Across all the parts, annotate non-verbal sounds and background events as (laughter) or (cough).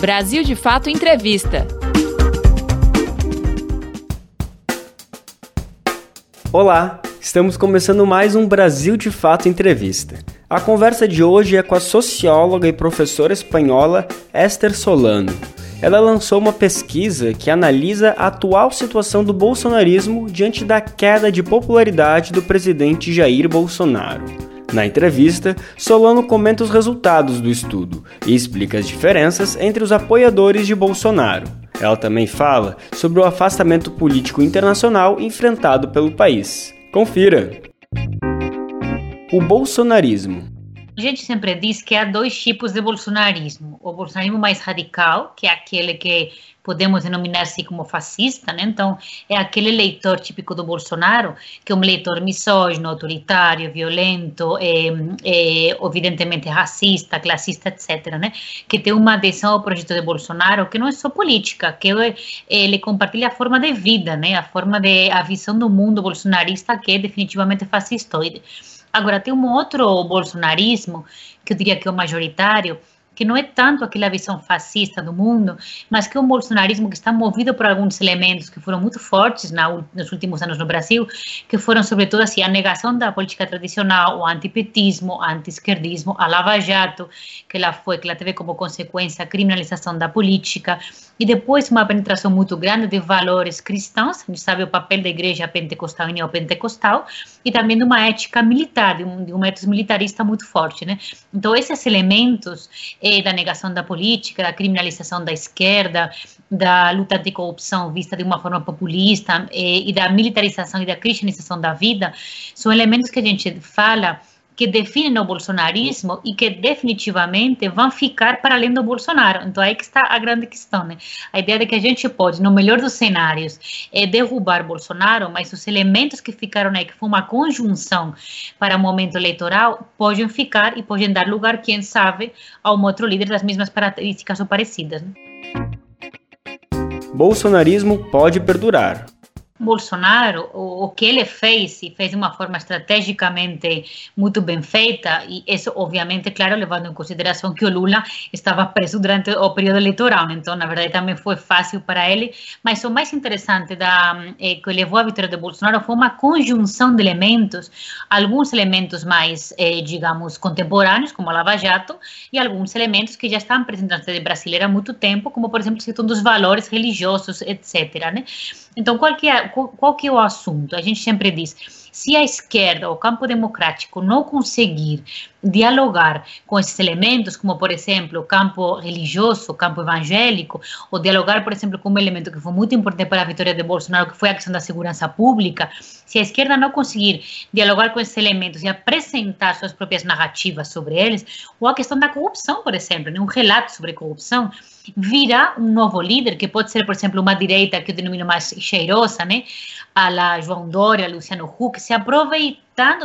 Brasil de Fato Entrevista. Olá, estamos começando mais um Brasil de Fato Entrevista. A conversa de hoje é com a socióloga e professora espanhola Esther Solano. Ela lançou uma pesquisa que analisa a atual situação do bolsonarismo diante da queda de popularidade do presidente Jair Bolsonaro. Na entrevista, Solano comenta os resultados do estudo e explica as diferenças entre os apoiadores de Bolsonaro. Ela também fala sobre o afastamento político internacional enfrentado pelo país. Confira! O bolsonarismo a gente sempre diz que há dois tipos de bolsonarismo. O bolsonarismo mais radical, que é aquele que podemos denominar assim como fascista, né? Então, é aquele eleitor típico do Bolsonaro, que é um eleitor misógino, autoritário, violento, é, é, evidentemente racista, classista, etc., né? Que tem uma adesão ao projeto de Bolsonaro que não é só política, que ele compartilha a forma de vida, né? A forma de, a visão do mundo bolsonarista que é definitivamente fascistoide. Agora, tem um outro bolsonarismo, que eu diria que é o majoritário, que não é tanto aquela visão fascista do mundo, mas que é um bolsonarismo que está movido por alguns elementos que foram muito fortes na, nos últimos anos no Brasil, que foram sobretudo assim, a negação da política tradicional, o antipetismo, o anti-esquerdismo, a Lava Jato, que ela foi, que ela teve como consequência a criminalização da política, e depois uma penetração muito grande de valores cristãos, a gente sabe o papel da igreja pentecostal e neopentecostal, e também de uma ética militar, de um, de um método militarista muito forte, né? Então, esses elementos eh, da negação da política, da criminalização da esquerda, da luta anticorrupção vista de uma forma populista eh, e da militarização e da cristianização da vida, são elementos que a gente fala que definem o bolsonarismo e que definitivamente vão ficar para além do Bolsonaro. Então aí que está a grande questão, né? A ideia de que a gente pode, no melhor dos cenários, é derrubar Bolsonaro, mas os elementos que ficaram aí, que foi uma conjunção para o momento eleitoral, podem ficar e podem dar lugar, quem sabe, a um outro líder das mesmas características ou parecidas. Né? Bolsonarismo pode perdurar. Bolsonaro, o, o, que ele fez, e fez de uma forma estrategicamente muito bem feita, e isso, obviamente, claro, levando em consideração que o Lula estava preso durante o período eleitoral, então, na verdade, também foi fácil para ele, mas o mais interessante da, eh, que levou à vitória de Bolsonaro foi uma conjunção de elementos, alguns elementos mais, eh, digamos, contemporâneos, como a Lava Jato, e alguns elementos que já estavam presentes na sociedade brasileira há muito tempo, como, por exemplo, a questão dos valores religiosos, etc., né? Então, qual que, é, qual, que é o assunto? A gente sempre diz, se a esquerda, o campo democrático, não conseguir dialogar com esses elementos, como, por exemplo, o campo religioso, o campo evangélico, ou dialogar, por exemplo, com um elemento que foi muito importante para a vitória de Bolsonaro, que foi a questão da segurança pública, se a esquerda não conseguir dialogar com esses elementos e apresentar suas próprias narrativas sobre eles, ou a questão da corrupção, por exemplo, né, um relato sobre corrupção, virá um novo líder, que pode ser, por exemplo, uma direita que eu denomino mais cheirosa, né? A la João Dória, Luciano Huck, se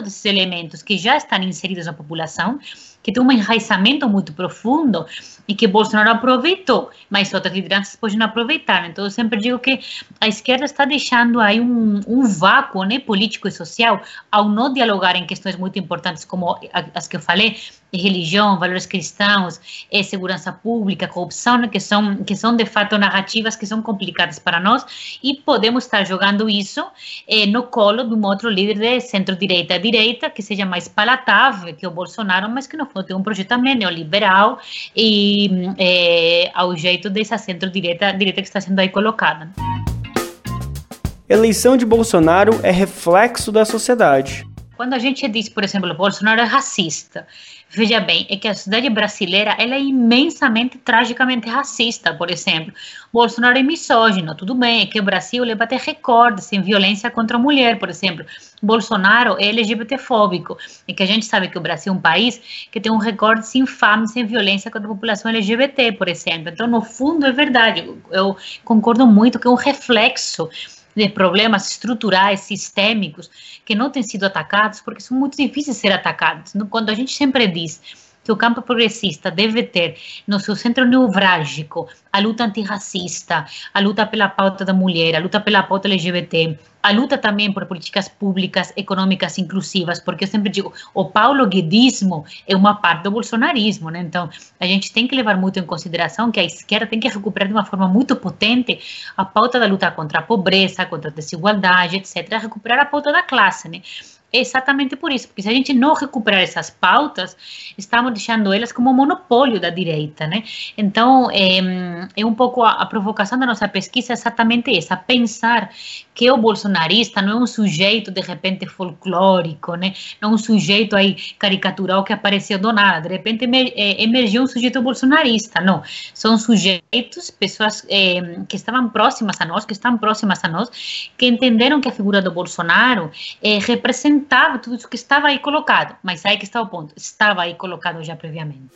desses elementos que já estão inseridos na população, que tem um enraizamento muito profundo e que Bolsonaro aproveitou, mas outras lideranças podem aproveitar. Então, eu sempre digo que a esquerda está deixando aí um, um vácuo né, político e social ao não dialogar em questões muito importantes como as que eu falei, religião, valores cristãos, é, segurança pública, corrupção, né, que são que são de fato narrativas que são complicadas para nós e podemos estar jogando isso é, no colo de um outro líder de centro-direita direita que seja mais palatável que o Bolsonaro, mas que no fundo tem um projeto também neoliberal e é, ao jeito dessa centro-direita direita que está sendo aí colocada. Eleição de Bolsonaro é reflexo da sociedade. Quando a gente diz, por exemplo, Bolsonaro é racista, veja bem, é que a sociedade brasileira ela é imensamente, tragicamente racista, por exemplo. Bolsonaro é misógino, tudo bem, é que o Brasil leva até recordes em violência contra a mulher, por exemplo. Bolsonaro é LGBTfóbico, e que a gente sabe que o Brasil é um país que tem um recorde infame em violência contra a população LGBT, por exemplo. Então, no fundo, é verdade, eu concordo muito que é um reflexo de problemas estruturais, sistêmicos, que não têm sido atacados, porque são muito difíceis de ser atacados. Quando a gente sempre diz que o campo progressista deve ter no seu centro neurálgico a luta antirracista, a luta pela pauta da mulher, a luta pela pauta LGBT, a luta também por políticas públicas econômicas inclusivas, porque eu sempre digo, o paulo guedismo é uma parte do bolsonarismo, né? Então, a gente tem que levar muito em consideração que a esquerda tem que recuperar de uma forma muito potente a pauta da luta contra a pobreza, contra a desigualdade, etc., recuperar a pauta da classe, né? Exatamente por isso, porque se a gente não recuperar essas pautas, estamos deixando elas como monopólio da direita, né? Então, é, é um pouco a, a, provocação da nossa pesquisa é exatamente essa, pensar que o bolsonarista não é um sujeito, de repente, folclórico, né? Não é um sujeito aí caricatural que apareceu do nada, de repente é, emergiu um sujeito bolsonarista, não. São sujeitos, pessoas é, que estavam próximas a nós, que estão próximas a nós, que entenderam que a figura do Bolsonaro é, representa representava tudo isso que estava aí colocado. Mas aí que está o ponto, estava aí colocado já previamente.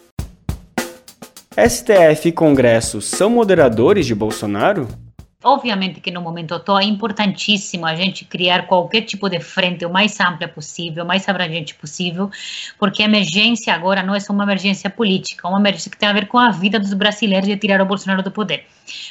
STF e Congresso são moderadores de Bolsonaro? Obviamente que no momento atual é importantíssimo a gente criar qualquer tipo de frente o mais ampla possível, o mais abrangente possível, porque a emergência agora não é só uma emergência política, é uma emergência que tem a ver com a vida dos brasileiros de tirar o Bolsonaro do poder.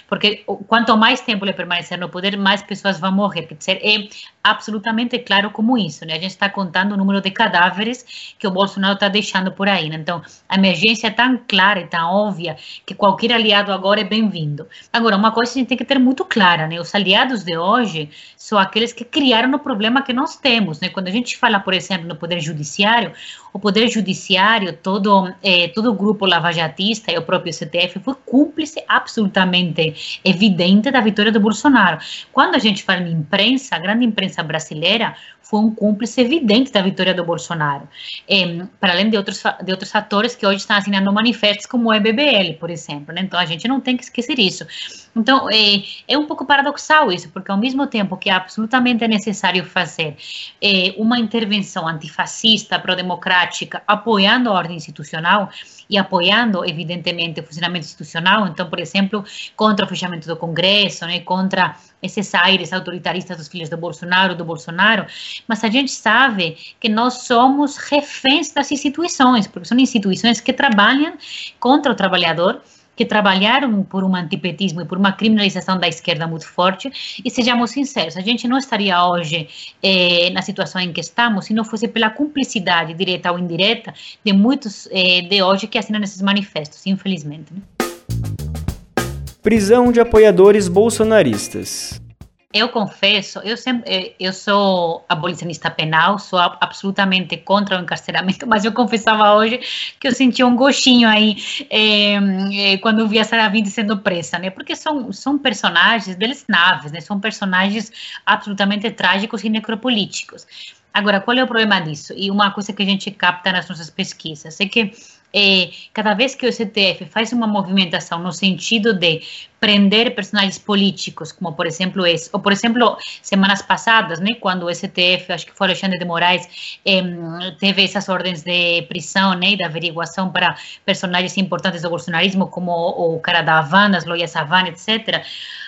Porque quanto mais tempo ele permanecer no poder, mais pessoas vão morrer. Dizer, é absolutamente claro como isso, né? A gente está contando o número de cadáveres que o Bolsonaro está deixando por aí, né? Então, a emergência é tão clara e tão óbvia que qualquer aliado agora é bem-vindo. Agora, uma coisa a gente tem que ter muito clara, né? Os aliados de hoje são aqueles que criaram o problema que nós temos, né? Quando a gente fala, por exemplo, no Poder Judiciário, o Poder Judiciário, todo, eh, todo o grupo lavajatista e o próprio STF foi cúmplice absolutamente evidente da vitória do Bolsonaro. Quando a gente fala em imprensa, a grande imprensa brasileira foi um cúmplice evidente da vitória do Bolsonaro, é, para além de outros, de outros fatores que hoje estão assinando manifestos, como o EBBL, por exemplo. Né? Então, a gente não tem que esquecer isso. Então, é, é um pouco paradoxal isso, porque ao mesmo tempo que é absolutamente necessário fazer é, uma intervenção antifascista, pro-democrática, apoiando a ordem institucional, e apoiando, evidentemente, o funcionamento institucional. Então, por exemplo, contra o fechamento do Congresso, né, contra esses aires autoritaristas dos filhos do Bolsonaro, do Bolsonaro, mas a gente sabe que nós somos reféns das instituições, porque são instituições que trabalham contra o trabalhador, que trabalharam por um antipetismo e por uma criminalização da esquerda muito forte. E sejamos sinceros, a gente não estaria hoje eh, na situação em que estamos se não fosse pela cumplicidade direta ou indireta de muitos eh, de hoje que assinam esses manifestos, infelizmente. Né? Prisão de apoiadores bolsonaristas. Eu confesso, eu sempre, eh, eu sou abolicionista penal, sou absolutamente contra o encarceramento, (laughs) mas eu confessava hoje que eu sentia um gostinho aí é, quando vi a Sarah Vinde sendo presa, né? Porque são, são personagens naves, né? São personagens absolutamente trágicos e necropolíticos. Agora, qual é o problema disso? E uma coisa que a gente capta nas nossas pesquisas é que é, cada vez que o STF faz uma movimentação no sentido de prender personagens políticos, como por exemplo esse, ou por exemplo, semanas passadas, né, quando o STF, acho que foi Alexandre de Moraes, eh, teve essas ordens de prisão, né, e de averiguação para personagens importantes do bolsonarismo, como o, o cara da Havana, as lojas Havana, etc.,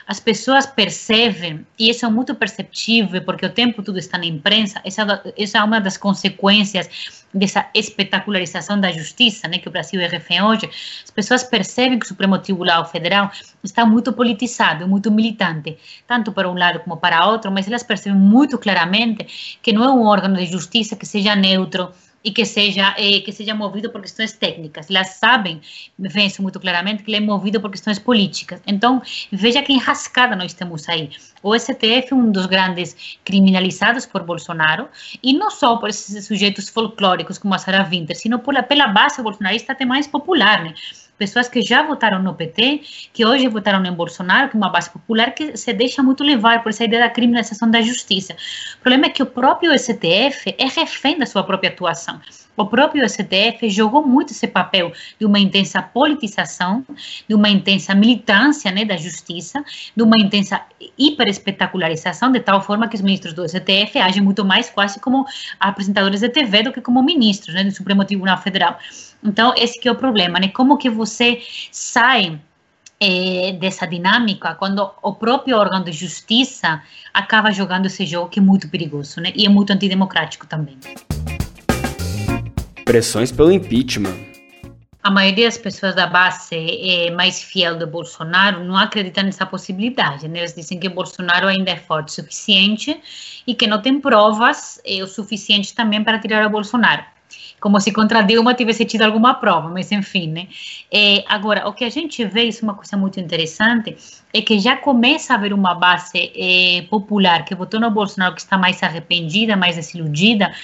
as pessoas percebem, e isso é muito perceptível, porque o tempo tudo está na imprensa, essa, essa é uma das consequências dessa espetacularização da justiça, né, que o Brasil é refém hoje, as pessoas percebem que o Supremo Tribunal Federal está muito politizado, muito militante, tanto para um lado como para outro, mas elas percebem muito claramente que não é um órgão de justiça que seja neutro, e que seja eh, que seja movido por questões técnicas. Elas sabem, isso muito claramente, que ele é movido por questões políticas. Então, veja que enrascada nós temos aí. O STF é um dos grandes criminalizados por Bolsonaro, e não só por esses sujeitos folclóricos como a Sarah Winter, sino pela, pela base bolsonarista até mais popular, né? Pessoas que já votaram no PT, que hoje votaram em Bolsonaro, que é uma base popular que se deixa muito levar por essa ideia da criminalização da justiça. O problema é que o próprio STF é refém da sua própria atuação. O próprio STF jogou muito esse papel de uma intensa politização, de uma intensa militância né, da justiça, de uma intensa hiperespetacularização, de tal forma que os ministros do STF agem muito mais quase como apresentadores de TV do que como ministros né, do Supremo Tribunal Federal. Então, esse que é o problema, né? Como que você sai é, dessa dinâmica quando o próprio órgão de justiça acaba jogando esse jogo que é muito perigoso, né? E é muito antidemocrático também. Pressões pelo impeachment. a maioria das pessoas da base é mais fiel do Bolsonaro não acredita nessa possibilidade. Né? Eles dizem que Bolsonaro ainda é forte o suficiente e que não tem provas é, o suficiente também para tirar o Bolsonaro. Como se contra Dilma tivesse tido alguma prova, mas enfim, né? É, agora, o que a gente vê, isso é uma coisa muito interessante, é que já começa a haver uma base é, popular que votou no Bolsonaro que está mais arrependida, mais desiludida,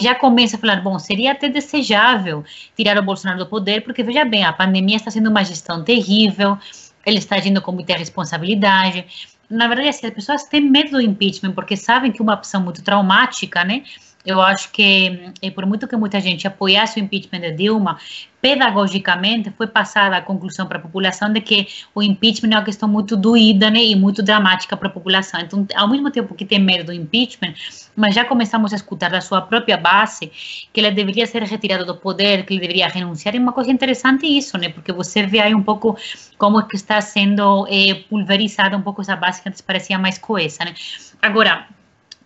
já começa a falar, bom, seria até desejável tirar o Bolsonaro do poder, porque veja bem, a pandemia está sendo uma gestão terrível, ele está agindo com muita responsabilidade. Na verdade, assim, as pessoas têm medo do impeachment, porque sabem que é uma opção muito traumática, né? Eu acho que, e por muito que muita gente apoiasse o impeachment de Dilma, pedagogicamente foi passada a conclusão para a população de que o impeachment é uma questão muito doída né, e muito dramática para a população. Então, ao mesmo tempo que tem medo do impeachment, mas já começamos a escutar da sua própria base que ele deveria ser retirado do poder, que ele deveria renunciar. É uma coisa interessante isso, né? Porque você vê aí um pouco como é que está sendo eh, pulverizada um pouco essa base que antes parecia mais coesa, né? Agora,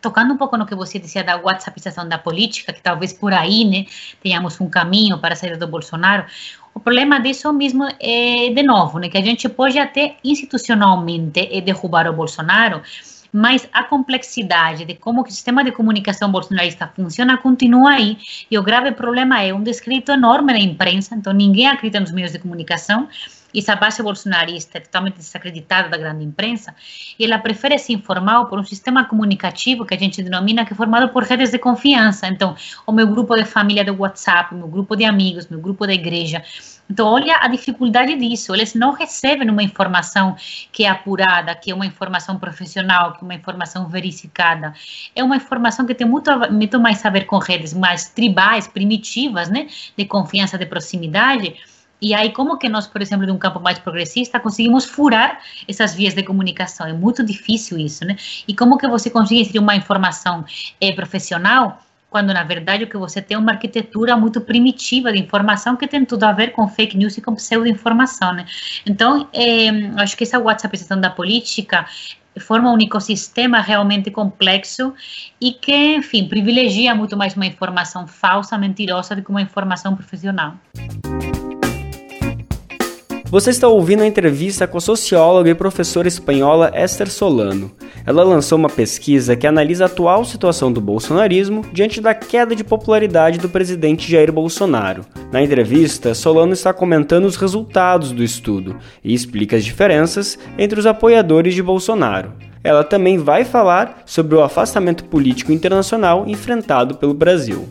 tocando um pouco no que você dizia da WhatsAppização da política, que talvez por aí, né, tenhamos um caminho para sair do Bolsonaro, o problema disso mesmo é, de novo, né, que a gente pode até institucionalmente eh, derrubar o Bolsonaro, mas a complexidade de como o sistema de comunicação bolsonarista funciona continua aí, e o grave problema é um descrito enorme na imprensa, então ninguém acredita nos meios de comunicação, essa base bolsonarista é totalmente desacreditada da grande imprensa, e ela prefere se informar por um sistema comunicativo que a gente denomina que é formado por redes de confiança. Então, o meu grupo de família do WhatsApp, meu grupo de amigos, meu grupo da igreja. Então, olha a dificuldade disso. Eles não recebem uma informação que é apurada, que é uma informação profissional, que é uma informação verificada. É uma informação que tem muito, muito mais a ver com redes mais tribais, primitivas, né? De confiança, de proximidade e aí, como que nós, por exemplo, de um campo mais progressista, conseguimos furar essas vias de comunicação? É muito difícil isso, né? E como que você consegue ter uma informação é, profissional quando, na verdade, o que você tem é uma arquitetura muito primitiva de informação que tem tudo a ver com fake news e com pseudo-informação, né? Então, é, acho que essa WhatsAppização da política forma um ecossistema realmente complexo e que, enfim, privilegia muito mais uma informação falsa, mentirosa, do que uma informação profissional. Você está ouvindo a entrevista com a socióloga e professora espanhola Esther Solano. Ela lançou uma pesquisa que analisa a atual situação do bolsonarismo diante da queda de popularidade do presidente Jair Bolsonaro. Na entrevista, Solano está comentando os resultados do estudo e explica as diferenças entre os apoiadores de Bolsonaro. Ela também vai falar sobre o afastamento político internacional enfrentado pelo Brasil.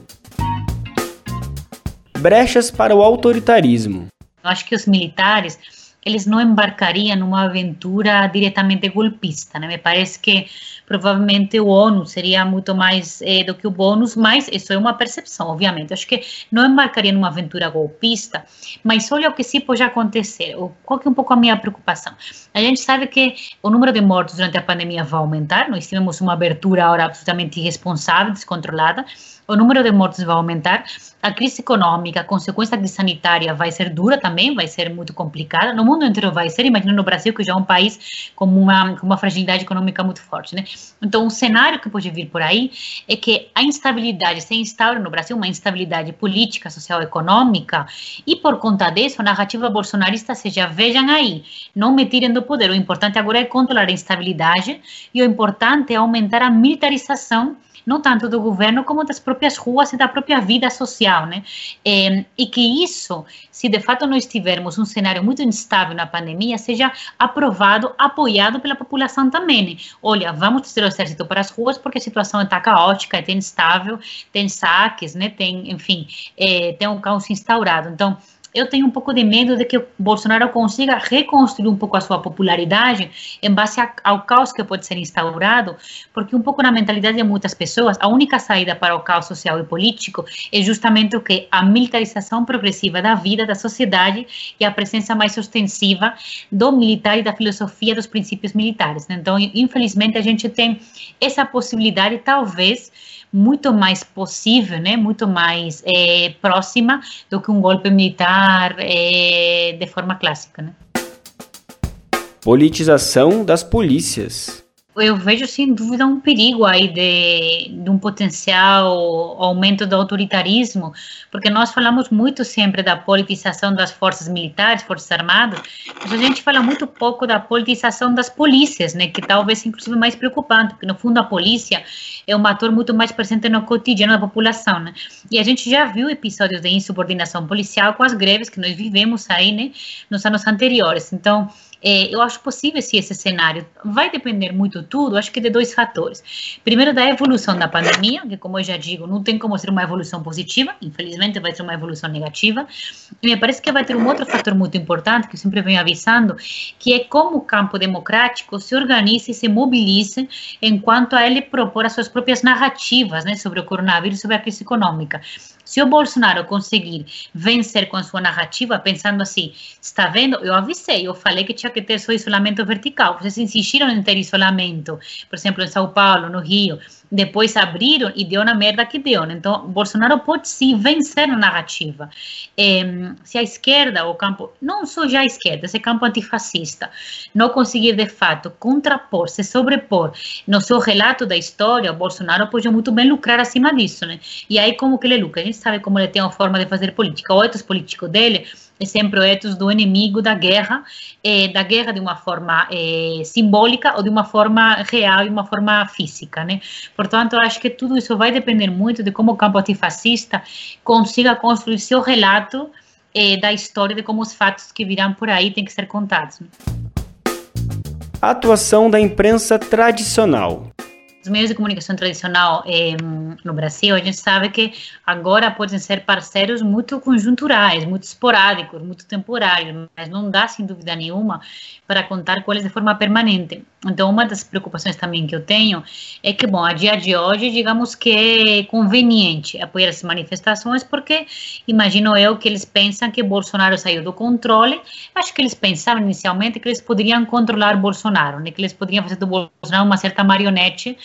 Brechas para o autoritarismo. Acho que os militares eles não embarcariam numa aventura diretamente golpista, né? Me parece que provavelmente o ONU seria muito mais eh, do que o bônus, mas isso é uma percepção, obviamente. Acho que não embarcaria numa aventura golpista, mas olha o que sim pode acontecer. Qual que é um pouco a minha preocupação? A gente sabe que o número de mortos durante a pandemia vai aumentar, nós tivemos uma abertura agora absolutamente irresponsável, descontrolada, o número de mortos vai aumentar, a crise econômica, a consequência sanitária vai ser dura também, vai ser muito complicada, no mundo inteiro vai ser, imagina no Brasil, que já é um país com uma, com uma fragilidade econômica muito forte, né? Então, o cenário que pode vir por aí é que a instabilidade se instaura no Brasil, uma instabilidade política, social, econômica, e por conta disso, a narrativa bolsonarista seja, vejam aí, não me tirem do poder, o importante agora é controlar a instabilidade, e o importante é aumentar a militarização não tanto do governo como das próprias ruas e da própria vida social, né? É, e que isso, se de fato nós tivermos um cenário muito instável na pandemia, seja aprovado, apoiado pela população também. Né? Olha, vamos trazer o exército para as ruas porque a situação está caótica, é instável, tem saques, né? Tem, enfim, é, tem um caos instaurado. Então eu tenho um pouco de medo de que o Bolsonaro consiga reconstruir um pouco a sua popularidade em base a, ao caos que pode ser instaurado, porque um pouco na mentalidade de muitas pessoas, a única saída para o caos social e político é justamente o que a militarização progressiva da vida, da sociedade e a presença mais ostensiva do militar e da filosofia dos princípios militares. Então, infelizmente, a gente tem essa possibilidade, talvez, muito mais possível, né, muito mais é, próxima do que um golpe militar é, de forma clássica. Né? Politização das polícias. Eu vejo sem dúvida um perigo aí de, de, um potencial aumento do autoritarismo, porque nós falamos muito sempre da politização das forças militares, forças armadas, mas a gente fala muito pouco da politização das polícias, né, que talvez inclusive mais preocupante, porque no fundo a polícia é um ator muito mais presente no cotidiano da população, né? E a gente já viu episódios de insubordinação policial com as greves que nós vivemos aí, né, nos anos anteriores. Então, é, eu acho possível sim esse cenário. Vai depender muito tudo, acho que de dois fatores. Primeiro, da evolução da pandemia, que, como eu já digo, não tem como ser uma evolução positiva, infelizmente vai ser uma evolução negativa. E me parece que vai ter um outro fator muito importante, que eu sempre venho avisando, que é como o campo democrático se organiza e se mobiliza enquanto a ele propor as suas próprias narrativas né, sobre o coronavírus, sobre a crise econômica. Se o Bolsonaro conseguir vencer com a sua narrativa, pensando assim, está vendo, eu avisei, eu falei que tinha que ter só isolamento vertical, vocês insistiram em ter isolamento, por exemplo, em São Paulo, no Rio, depois abriram e deu na merda que deu. Né? Então, Bolsonaro pode sim vencer na narrativa. É, se a esquerda, o campo, não só já a esquerda, esse campo antifascista, não conseguir de fato contrapor, se sobrepor no seu relato da história, Bolsonaro pode muito bem lucrar acima disso. Né? E aí, como que ele lucra? A gente sabe como ele tem uma forma de fazer política. O ethos político dele é sempre o ethos do inimigo da guerra, é, da guerra de uma forma é, simbólica ou de uma forma real e uma forma física, né? Portanto, acho que tudo isso vai depender muito de como o campo antifascista consiga construir seu relato é, da história, de como os fatos que virão por aí têm que ser contados. A atuação da imprensa tradicional os meios de comunicação tradicional eh, no Brasil, a gente sabe que agora podem ser parceiros muito conjunturais, muito esporádicos, muito temporários, mas não dá, sem dúvida nenhuma, para contar com eles de forma permanente. Então, uma das preocupações também que eu tenho é que, bom, a dia de hoje, digamos que é conveniente apoiar essas manifestações, porque imagino eu que eles pensam que Bolsonaro saiu do controle. Acho que eles pensavam inicialmente que eles poderiam controlar Bolsonaro, né? que eles poderiam fazer do Bolsonaro uma certa marionete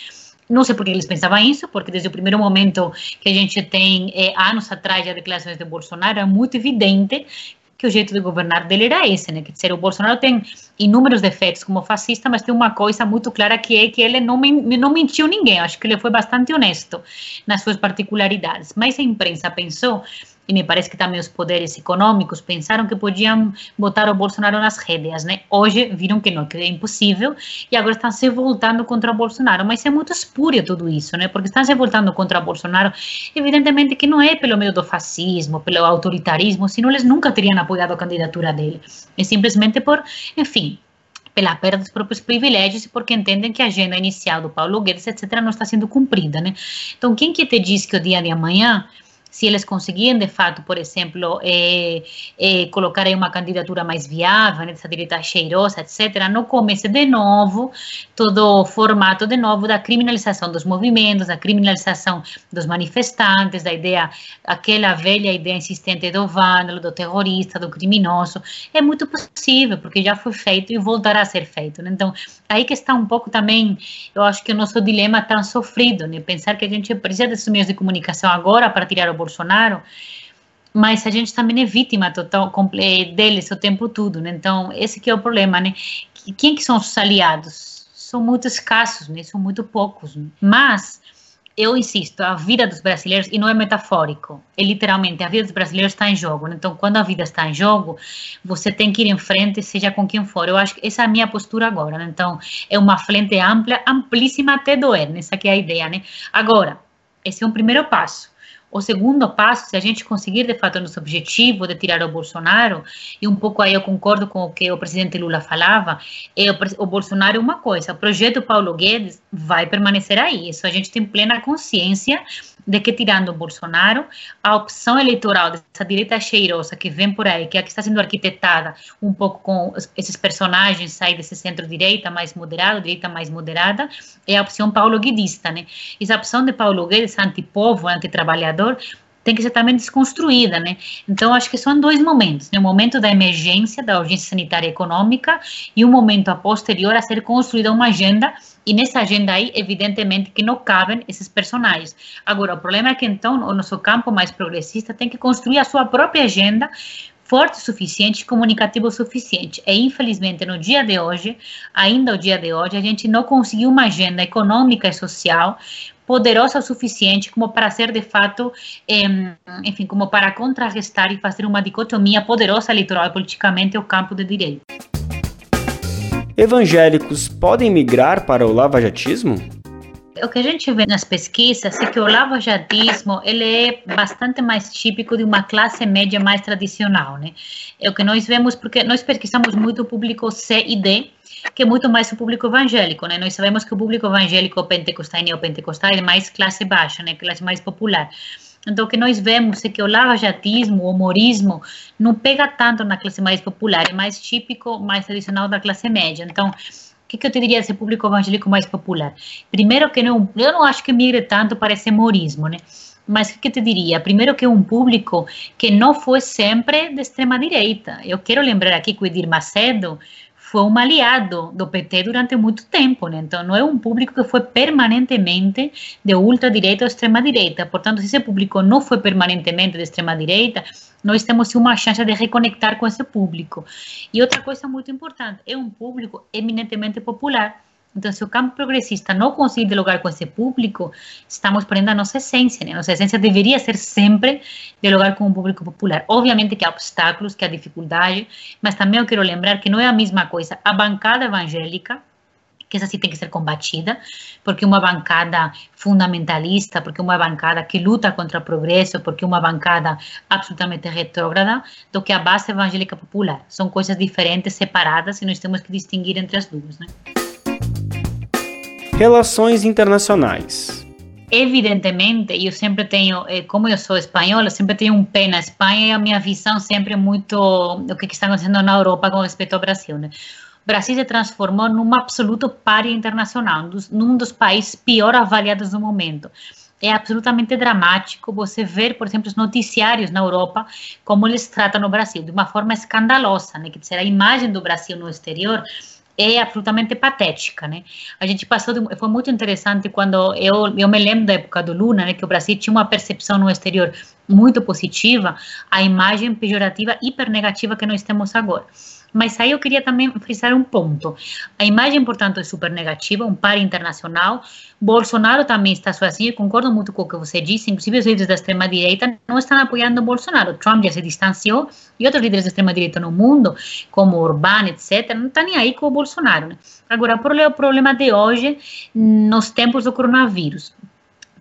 não sei por que eles pensavam isso, porque desde o primeiro momento que a gente tem, é, anos atrás, as declarações de Bolsonaro, é muito evidente que o jeito de governar dele era esse, né? Quer dizer, o Bolsonaro tem inúmeros defeitos como fascista, mas tem uma coisa muito clara que é que ele não, não mentiu ninguém. acho que ele foi bastante honesto nas suas particularidades. Mas a imprensa pensou e me parece que também os poderes econômicos pensaram que podiam botar o Bolsonaro nas rédeas, né? Hoje viram que não, que é impossível e agora estão se voltando contra o Bolsonaro. Mas é muito espúrio tudo isso, né? Porque estão se voltando contra o Bolsonaro, evidentemente que não é pelo meio do fascismo, pelo autoritarismo, senão eles nunca teriam apoiado a candidatura dele. É simplesmente por, enfim, pela perda dos próprios privilégios e porque entendem que a agenda inicial do Paulo Guedes, etc., não está sendo cumprida, né? Então, quem que te diz que o dia de amanhã se eles conseguirem, de fato, por exemplo, é, é, colocar aí uma candidatura mais viável, né, direita cheirosa, etc., não comece de novo todo o formato de novo da criminalização dos movimentos, da criminalização dos manifestantes, da ideia, aquela velha ideia insistente do vândalo, do terrorista, do criminoso. É muito possível, porque já foi feito e voltará a ser feito. Né? Então, aí que está um pouco também, eu acho que o nosso dilema tão sofrido, né? pensar que a gente precisa desses meios de comunicação agora para tirar o Bolsonaro, mas a gente também é vítima total deles o tempo todo, né? Então, esse que é o problema, né? Quem que são os aliados? São muito escassos, né? São muito poucos. Né? Mas eu insisto, a vida dos brasileiros, e não é metafórico, é literalmente, a vida dos brasileiros está em jogo. Né? Então, quando a vida está em jogo, você tem que ir em frente, seja com quem for. Eu acho que essa é a minha postura agora. Né? Então, é uma frente ampla, amplíssima até doer, né? essa que é a ideia. Né? Agora, esse é um primeiro passo. O segundo passo, se a gente conseguir de fato nosso objetivo de tirar o Bolsonaro, e um pouco aí eu concordo com o que o presidente Lula falava, é o, o Bolsonaro é uma coisa, o projeto Paulo Guedes vai permanecer aí. Isso a gente tem plena consciência de que, tirando o Bolsonaro, a opção eleitoral dessa direita cheirosa que vem por aí, que é que está sendo arquitetada um pouco com esses personagens aí desse centro-direita mais moderado, direita mais moderada, é a opção paulo-guedista, né? Essa opção de Paulo Guedes, antipovo, antitrabalhador, tem que ser também desconstruída, né? Então, acho que são dois momentos, né? O momento da emergência, da urgência sanitária e econômica e o momento a posterior a ser construída uma agenda e nessa agenda aí, evidentemente que não cabem esses personagens. Agora, o problema é que então o nosso campo mais progressista tem que construir a sua própria agenda forte o suficiente, comunicativo o suficiente. E infelizmente no dia de hoje, ainda o dia de hoje, a gente não conseguiu uma agenda econômica e social poderosa o suficiente como para ser de fato, enfim, como para contrarrestar e fazer uma dicotomia poderosa eleitoral e politicamente o campo de direita. Evangélicos podem migrar para o lavajatismo? O que a gente vê nas pesquisas é que o lavajatismo ele é bastante mais típico de uma classe média mais tradicional, né? É o que nós vemos porque nós pesquisamos muito o público C e D, que é muito mais o público evangélico, né? Nós sabemos que o público evangélico pentecostal e neopentecostal é mais classe baixa, né? Classe mais popular. Então, o que nós vemos é que o lavajatismo, o humorismo, não pega tanto na classe mais popular, é mais típico, mais tradicional da classe média. Então, que, que eu te diria desse público evangélico mais popular? Primeiro que não, eu não acho que migre tanto para esse humorismo, né? Mas o que, eu te diria? Primeiro que é um público que não foi sempre de extrema direita. Eu quero lembrar aqui que o Edir Macedo foi um aliado do PT durante muito tempo, né? Então não é um público que foi permanentemente de ultradireita ou extrema-direita. Portanto, se esse público não foi permanentemente de extrema-direita, nós temos uma chance de reconectar com esse público. E outra coisa muito importante, é um público eminentemente popular. Então, se o campo progressista não conseguir dialogar com esse público, estamos perdendo a nossa essência. Né? Nossa essência deveria ser sempre dialogar com o público popular. Obviamente que há obstáculos, que há dificuldade, mas também eu quero lembrar que não é a mesma coisa a bancada evangélica, que essa sim tem que ser combatida, porque uma bancada fundamentalista, porque uma bancada que luta contra o progresso, porque uma bancada absolutamente retrógrada, do que a base evangélica popular. São coisas diferentes, separadas, e nós temos que distinguir entre as duas. Né? Relações internacionais. Evidentemente, eu sempre tenho, eh, como eu sou espanhola, sempre tenho um pé na Espanha e a minha visão sempre é muito o que está acontecendo na Europa com respeito ao Brasil. Né? O Brasil se transformou num absoluto párea internacional, num dos países pior avaliados no momento é absolutamente dramático você ver, por exemplo, os noticiários na Europa, como eles tratam o Brasil, de uma forma escandalosa, né? Que dizer, a imagem do Brasil no exterior é absolutamente patética, né? A gente passou, de, foi muito interessante quando eu, eu me lembro da época do Lula, né, que o Brasil tinha uma percepção no exterior muito positiva, a imagem pejorativa, hiper negativa que nós temos agora. Mas aí eu queria também frisar um ponto. A imagem, portanto, é super negativa, um par internacional. Bolsonaro também está sozinho, eu concordo muito com o que você disse, inclusive os líderes da extrema-direita não estão apoiando Bolsonaro. Trump já se distanciou e outros líderes da extrema-direita no mundo, como Orbán, etc., não estão nem aí com o Bolsonaro. Né? Agora, o problema de hoje, nos tempos do coronavírus,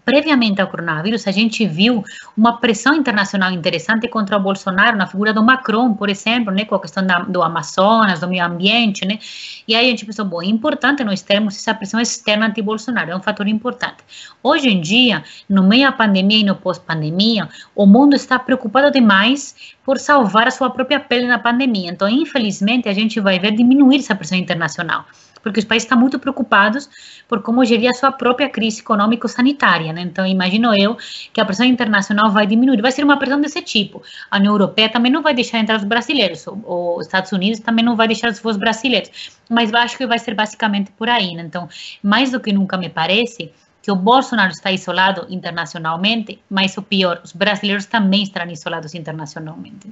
previamente ao coronavírus, a gente viu uma pressão internacional interessante contra o Bolsonaro, na figura do Macron, por exemplo, né, com a questão da, do Amazonas, do meio ambiente, né, e aí a gente pensou, bom, é importante nós termos essa pressão externa anti-Bolsonaro, é um fator importante. Hoje em dia, no meio da pandemia e no pós-pandemia, o mundo está preocupado demais por salvar a sua própria pele na pandemia, então, infelizmente, a gente vai ver diminuir essa pressão internacional porque os países estão muito preocupados por como gerir a sua própria crise econômico-sanitária. Né? Então, imagino eu que a pressão internacional vai diminuir, vai ser uma pressão desse tipo. A União Europeia também não vai deixar entrar os brasileiros, os Estados Unidos também não vai deixar os brasileiros, mas acho que vai ser basicamente por aí. Né? Então, mais do que nunca me parece que o Bolsonaro está isolado internacionalmente, mas o pior, os brasileiros também estarão isolados internacionalmente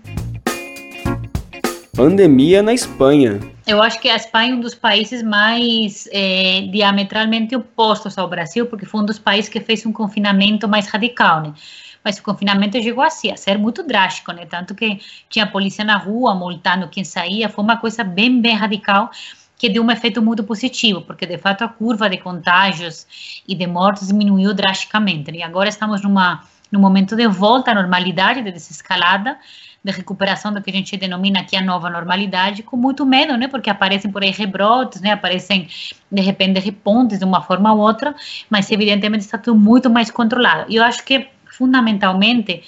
pandemia na Espanha. Eu acho que a Espanha é um dos países mais é, diametralmente opostos ao Brasil, porque foi um dos países que fez um confinamento mais radical, né? Mas o confinamento chegou assim, a ser muito drástico, né? Tanto que tinha polícia na rua multando quem saía, foi uma coisa bem, bem radical que deu um efeito muito positivo, porque de fato a curva de contágios e de mortes diminuiu drasticamente. Né? E agora estamos numa, num momento de volta à normalidade, de desescalada, de recuperação do que a gente denomina aqui a nova normalidade, com muito medo, né? Porque aparecem por aí rebrotes, né? Aparecem, de repente, repontes de uma forma ou outra, mas evidentemente está tudo muito mais controlado. E eu acho que, fundamentalmente,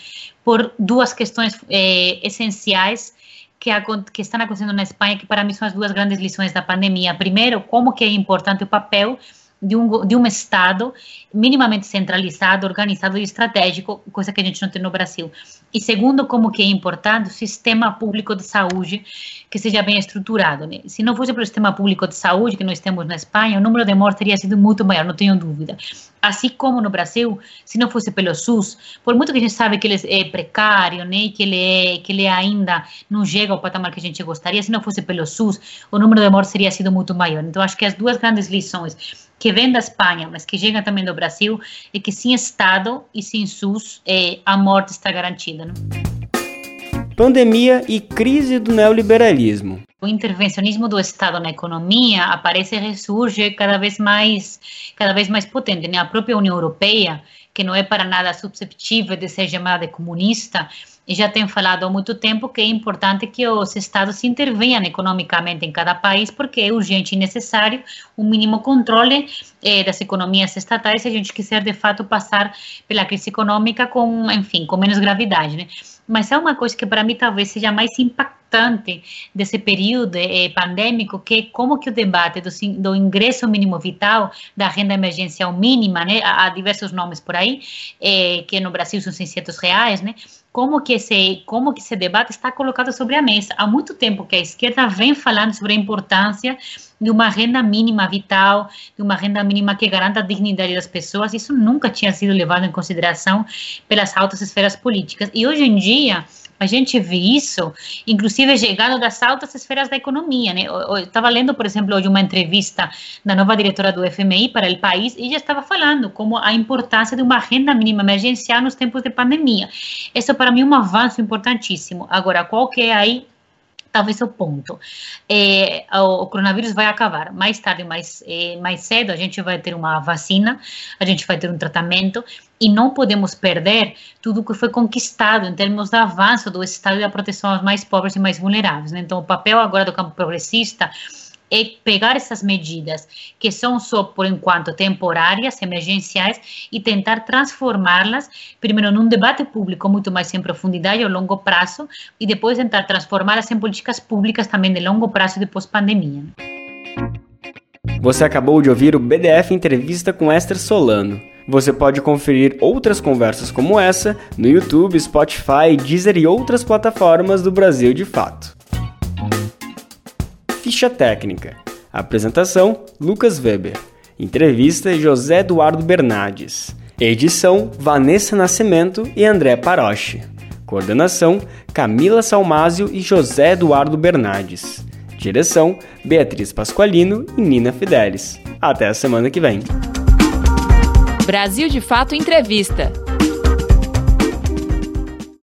por duas questões eh, essenciais que, que, estão acontecendo na Espanha, que para mim são as duas grandes lições da pandemia. Primeiro, como que é importante o papel de um, de um Estado minimamente centralizado, organizado e estratégico, coisa que a gente não tem no Brasil. E segundo, como que é importante o sistema público de saúde que seja bem estruturado. Né? Se não fosse pelo sistema público de saúde que nós temos na Espanha, o número de mortes teria sido muito maior, não tenho dúvida. Assim como no Brasil, se não fosse pelo SUS, por muito que a gente sabe que ele é precário, né, que ele é que ele ainda não chega ao patamar que a gente gostaria, se não fosse pelo SUS, o número de mortes teria sido muito maior. Então acho que as duas grandes lições que vem da Espanha, mas que chega também do Brasil, é que sem Estado e sem SUS, é, a morte está garantida. Né? Pandemia e crise do neoliberalismo. O intervencionismo do Estado na economia aparece e ressurge cada vez mais, cada vez mais potente. Né? A própria União Europeia, que não é para nada susceptível de ser chamada de comunista, e já tem falado há muito tempo que é importante que os estados intervenham economicamente em cada país, porque é urgente e necessário um mínimo controle eh, das economias estatais se a gente quiser de fato passar pela crise econômica com, enfim, com menos gravidade, né? Mas é uma coisa que para mim talvez seja mais impactante desse período eh, pandêmico, que é como que o debate do, do ingresso mínimo vital, da renda emergencial mínima, né? Há, diversos nomes por aí, eh, que no Brasil são 600 reais, né? como que esse como que esse debate está colocado sobre a mesa. Há muito tempo que a esquerda vem falando sobre a importância de uma renda mínima vital, de uma renda mínima que garanta a dignidade das pessoas. Isso nunca tinha sido levado em consideração pelas altas esferas políticas. E hoje em dia a gente vê isso, inclusive chegando das altas esferas da economia. Né? Eu estava lendo, por exemplo, hoje uma entrevista da nova diretora do FMI para o país e já estava falando como a importância de uma renda mínima emergencial nos tempos de pandemia. Isso para mim é um avanço importantíssimo. Agora, qual que é aí talvez o ponto. É, o, o, coronavírus vai acabar mais tarde, mais, é, mais cedo, a gente vai ter uma vacina, a gente vai ter um tratamento e não podemos perder tudo que foi conquistado em termos de avanço do Estado e da proteção aos mais pobres e mais vulneráveis. Né? Então, o papel agora do campo progressista é pegar essas medidas que são só por enquanto temporárias, emergenciais e tentar transformá-las primeiro num debate público muito mais em profundidade ao longo prazo e depois tentar transformá-las em políticas públicas também de longo prazo depois pandemia. Você acabou de ouvir o BDF Entrevista com Esther Solano. Você pode conferir outras conversas como essa no YouTube, Spotify, Deezer e outras plataformas do Brasil de Fato. Ficha técnica. Apresentação: Lucas Weber. Entrevista: José Eduardo Bernardes. Edição: Vanessa Nascimento e André Paroche. Coordenação: Camila Salmásio e José Eduardo Bernardes. Direção: Beatriz Pasqualino e Nina Fidelis. Até a semana que vem. Brasil de Fato Entrevista.